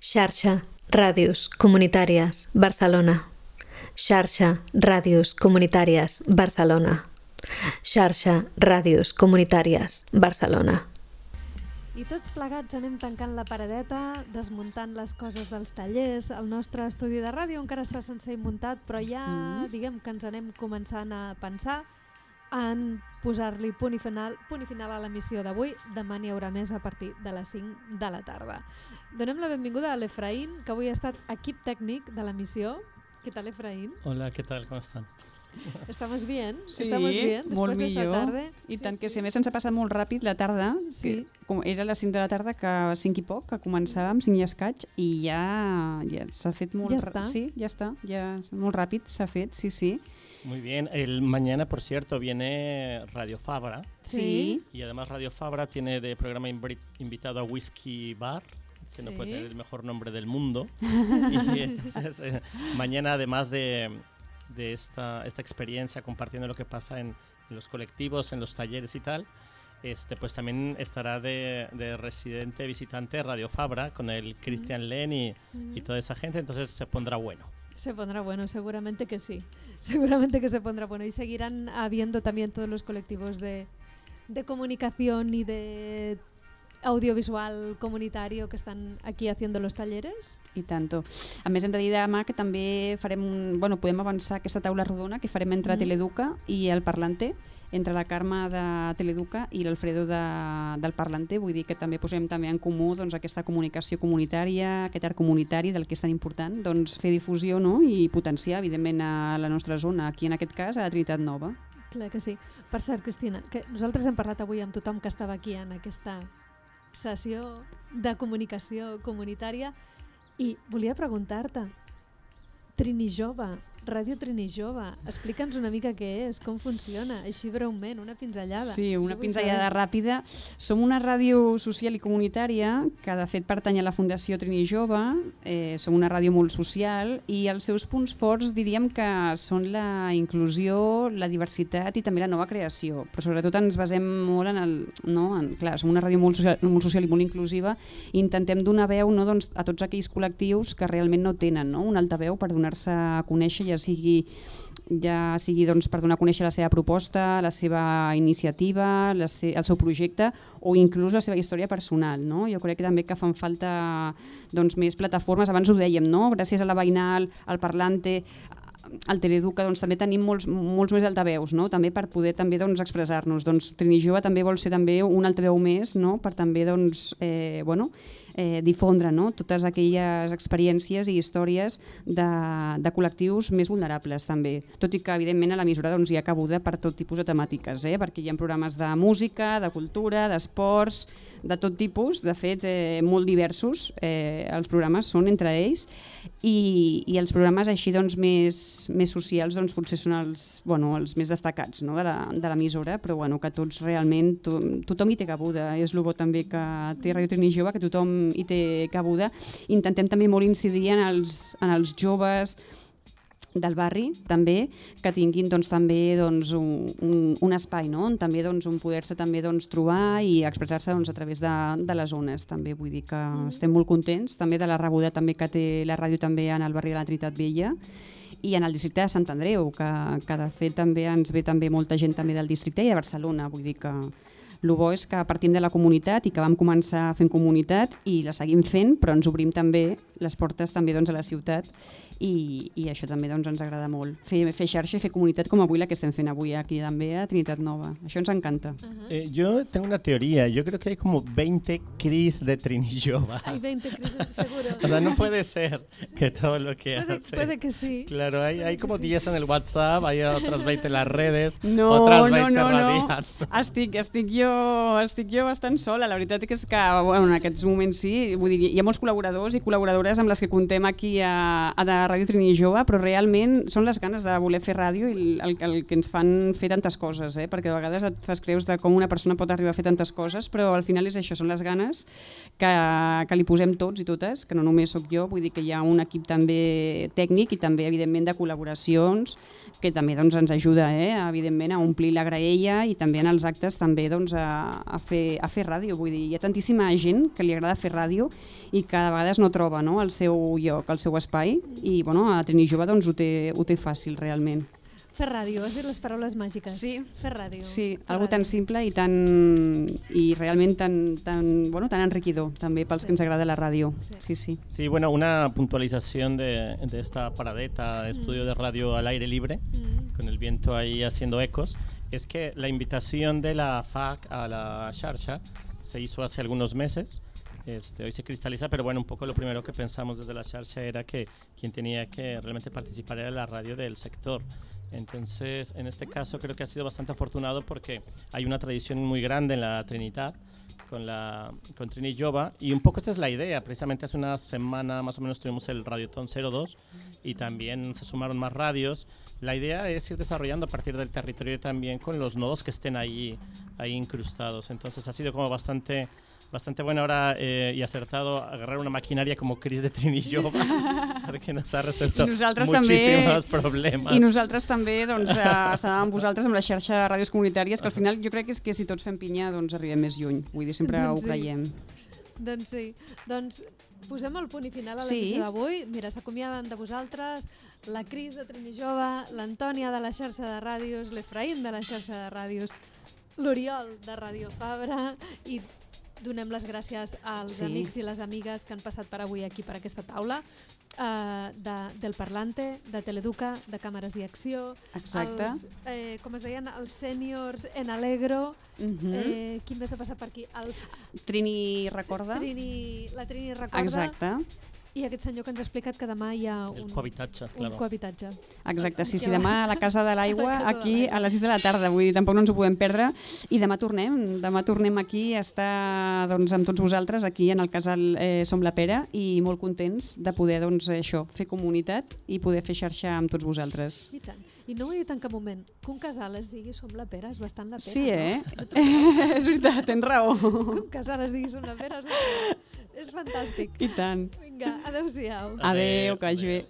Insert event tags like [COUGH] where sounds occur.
Xarxa Ràdios Comunitàries Barcelona. Xarxa Ràdios Comunitàries Barcelona. Xarxa Ràdios Comunitàries Barcelona. I tots plegats anem tancant la paradeta, desmuntant les coses dels tallers. El nostre estudi de ràdio encara està sense muntat, però ja Mm. diguem que ens anem començant a pensar en posar-li punt, i final, punt i final a l'emissió d'avui. Demà n'hi haurà més a partir de les 5 de la tarda. Donem la benvinguda a l'Efraín, que avui ha estat equip tècnic de l'emissió. Què tal, Efraín? Hola, ¿qué tal? ¿Cómo están? ¿Estamos bien? Sí, ¿Estamos bien molt después de esta millor. tarde? I tant que sí, a més ens ha passat molt ràpid la tarda, Sí. que com era a les 5 de la tarda, que a 5 i poc, que començàvem, 5 i escaig, i ja, ja s'ha fet molt... Ja està? Sí, ja està, ja molt ràpid s'ha fet, sí, sí. Muy bien. El mañana, por cierto, viene Radio Fabra Sí. y además Radio Fabra tiene de programa invi- invitado a Whisky Bar, que no puede tener el mejor nombre del mundo. [LAUGHS] y eh, mañana, además de, de esta, esta experiencia compartiendo lo que pasa en, en los colectivos, en los talleres y tal, este, pues también estará de, de residente visitante Radio Fabra con el Christian Len y, y toda esa gente, entonces se pondrá bueno. Se pondrá bueno, seguramente que sí. Seguramente que se pondrá bueno. Y seguirán habiendo también todos los colectivos de, de comunicación y de audiovisual comunitario que están aquí haciendo los talleres. I tanto. A més, hem de dir demà que també farem un, bueno, podem avançar aquesta taula rodona que farem entre Mhm. Teleduca i el Parlante, entre la Carme de Teleduca i l'Alfredo de, del Parlante, vull dir que també posem també en comú doncs, aquesta comunicació comunitària, aquest art comunitari del que és tan important, doncs fer difusió no? i potenciar, evidentment, a la nostra zona, aquí en aquest cas a la Trinitat Nova. Clar que sí. Per cert, Cristina, que nosaltres hem parlat avui amb tothom que estava aquí en aquesta sessió de comunicació comunitària. I volia preguntar-te, Trini Jove, Ràdio Trini Jove, explica'ns una mica què és, com funciona, així breument, una pinzellada. Sí, una pinzellada saber. ràpida. Som una ràdio social i comunitària que de fet pertany a la Fundació Trini Jove, eh, som una ràdio molt social i els seus punts forts diríem que són la inclusió, la diversitat i també la nova creació, però sobretot ens basem molt en el... No? En, clar, som una ràdio molt social, molt social i molt inclusiva i intentem donar veu no, doncs, a tots aquells col·lectius que realment no tenen no? un altaveu per donar-se a conèixer, ja sigui ja sigui doncs, per donar a conèixer la seva proposta, la seva iniciativa, la se el seu projecte o inclús la seva història personal. No? Jo crec que també que fan falta doncs, més plataformes, abans ho dèiem, no? gràcies a la Veïnal, al Parlante, al Teleduca doncs, també tenim molts, molts més altaveus no? també per poder també doncs, expressar-nos. Doncs, Trini Jove també vol ser també un altaveu més no? per també doncs, eh, bueno, eh, difondre no? totes aquelles experiències i històries de, de col·lectius més vulnerables també, tot i que evidentment a la mesura doncs, hi ha cabuda per tot tipus de temàtiques, eh? perquè hi ha programes de música, de cultura, d'esports, de tot tipus, de fet eh, molt diversos, eh, els programes són entre ells i, i els programes així doncs, més, més socials doncs, potser són els, bueno, els més destacats no? de l'emissora, però bueno, que tots realment, to, tothom hi té cabuda, és el bo també que té Radio Trini Jove, que tothom hi té cabuda. Intentem també molt incidir en els, en els joves, del barri també, que tinguin doncs, també doncs, un, un, un espai no? on també doncs, on poder-se també doncs, trobar i expressar-se doncs, a través de, de les zones també vull dir que estem molt contents també de la rebuda també que té la ràdio també en el barri de la Trinitat Vella i en el districte de Sant Andreu que, que de fet també ens ve també molta gent també del districte i de Barcelona vull dir que el bo és que partim de la comunitat i que vam començar fent comunitat i la seguim fent, però ens obrim també les portes també doncs, a la ciutat i, i això també doncs, ens agrada molt. Fer, fer xarxa i fer comunitat com avui la que estem fent avui aquí també a Trinitat Nova. Això ens encanta. Eh, yo tengo una teoría. Yo creo que hay como 20 Cris de Trinillova. Hay 20, Cris, seguro. O sea, no puede ser que todo lo que Puede, hace. puede que sí. Claro, hay, hay como sí. 10 en el WhatsApp, hay otras 20 en las redes, No, otras no, 20 no, no. radiant. Estic, estic, jo, estic jo bastant sola. La veritat és que bueno, en aquests moments sí, vull dir, hi ha molts col·laboradors i col·laboradores amb les que contem aquí a, a de Ràdio Trini Jove, però realment són les ganes de voler fer ràdio i el, el que ens fan fer tantes coses, eh? perquè de vegades et fas creus de com una persona pot arribar a fer tantes coses, però al final és això, són les ganes que, que li posem tots i totes, que no només sóc jo, vull dir que hi ha un equip també tècnic i també, evidentment, de col·laboracions que també doncs, ens ajuda eh, evidentment a omplir la graella i també en els actes també doncs, a, a, fer, a fer ràdio. Vull dir, hi ha tantíssima gent que li agrada fer ràdio i que a vegades no troba no, el seu lloc, el seu espai i bueno, a Trini Jove doncs, ho, té, ho té fàcil realment. Fer ràdio, has dit les paraules màgiques. Sí. Fer ràdio. Sí, Fer algo tan simple i tan i realment tan, tan, bueno, tan enriquidor també pels Sí. que ens agrada la ràdio. Sí. Sí, sí. Sí, bueno, una puntualización de, de esta paradeta, estudio de radio al aire libre, Mm. con el viento ahí haciendo ecos, es que la invitación de la FAC a la Sharsha se hizo hace algunos meses. Este, hoy se cristaliza, pero bueno, un poco lo primero que pensamos desde la Sharsha era que quien tenía que realmente participar era la radio del sector. Entonces, en este caso creo que ha sido bastante afortunado porque hay una tradición muy grande en la Trinidad con la con Trini Jova y un poco esta es la idea. Precisamente hace una semana más o menos tuvimos el Radioton 02 y también se sumaron más radios. La idea es ir desarrollando a partir del territorio también con los nodos que estén ahí, ahí incrustados. Entonces ha sido como bastante bastante bueno ahora eh, y acertado agarrar una maquinaria como Chris de Trini Jova [LAUGHS] [LAUGHS] porque nos ha nosaltres muchísimos també- problemas. I nosaltres també doncs, eh, estàvem amb vosaltres amb la xarxa de ràdios comunitàries, que al final jo crec que és que si tots fem pinya doncs arribem més lluny. Vull dir, sempre Doncs ho sí. creiem. Doncs sí. Doncs posem el punt i final a Sí. l'emissió d'avui. Mira, s'acomiaden de vosaltres la Cris de Trini Jove, l'Antònia de la xarxa de ràdios, l'Efraïm de la xarxa de ràdios, l'Oriol de Ràdio Fabra i donem les gràcies als Sí. amics i les amigues que han passat per avui aquí per aquesta taula eh, de, del Parlante, de Teleduca, de Càmeres i Acció, Exacte. els, eh, com es deien, els sèniors en Alegro, Mhm. eh, qui més ha passat per aquí? Els Trini recorda? Trini, la Trini recorda Exacte. I aquest senyor que ens ha explicat que demà hi ha un, cohabitatge, un cohabitatge. Exacte, sí, sí, demà a la Casa de l'Aigua, [LAUGHS] aquí a les 6 de la tarda, vull dir, tampoc no ens ho podem perdre. I demà tornem, demà tornem aquí a estar doncs, amb tots vosaltres, aquí en el casal eh, Som la Pera, i molt contents de poder doncs, això fer comunitat i poder fer xarxa amb tots vosaltres. I tant. I no ho he dit en cap moment. Que un casal es digui Som la Pera és bastant la pena, Sí, eh? no? No [LAUGHS] és veritat, tens raó. Que un casal es digui Som la Pera és, és fantàstic. I tant. Vinga, adeu-siau. Adéu, que vagi bé.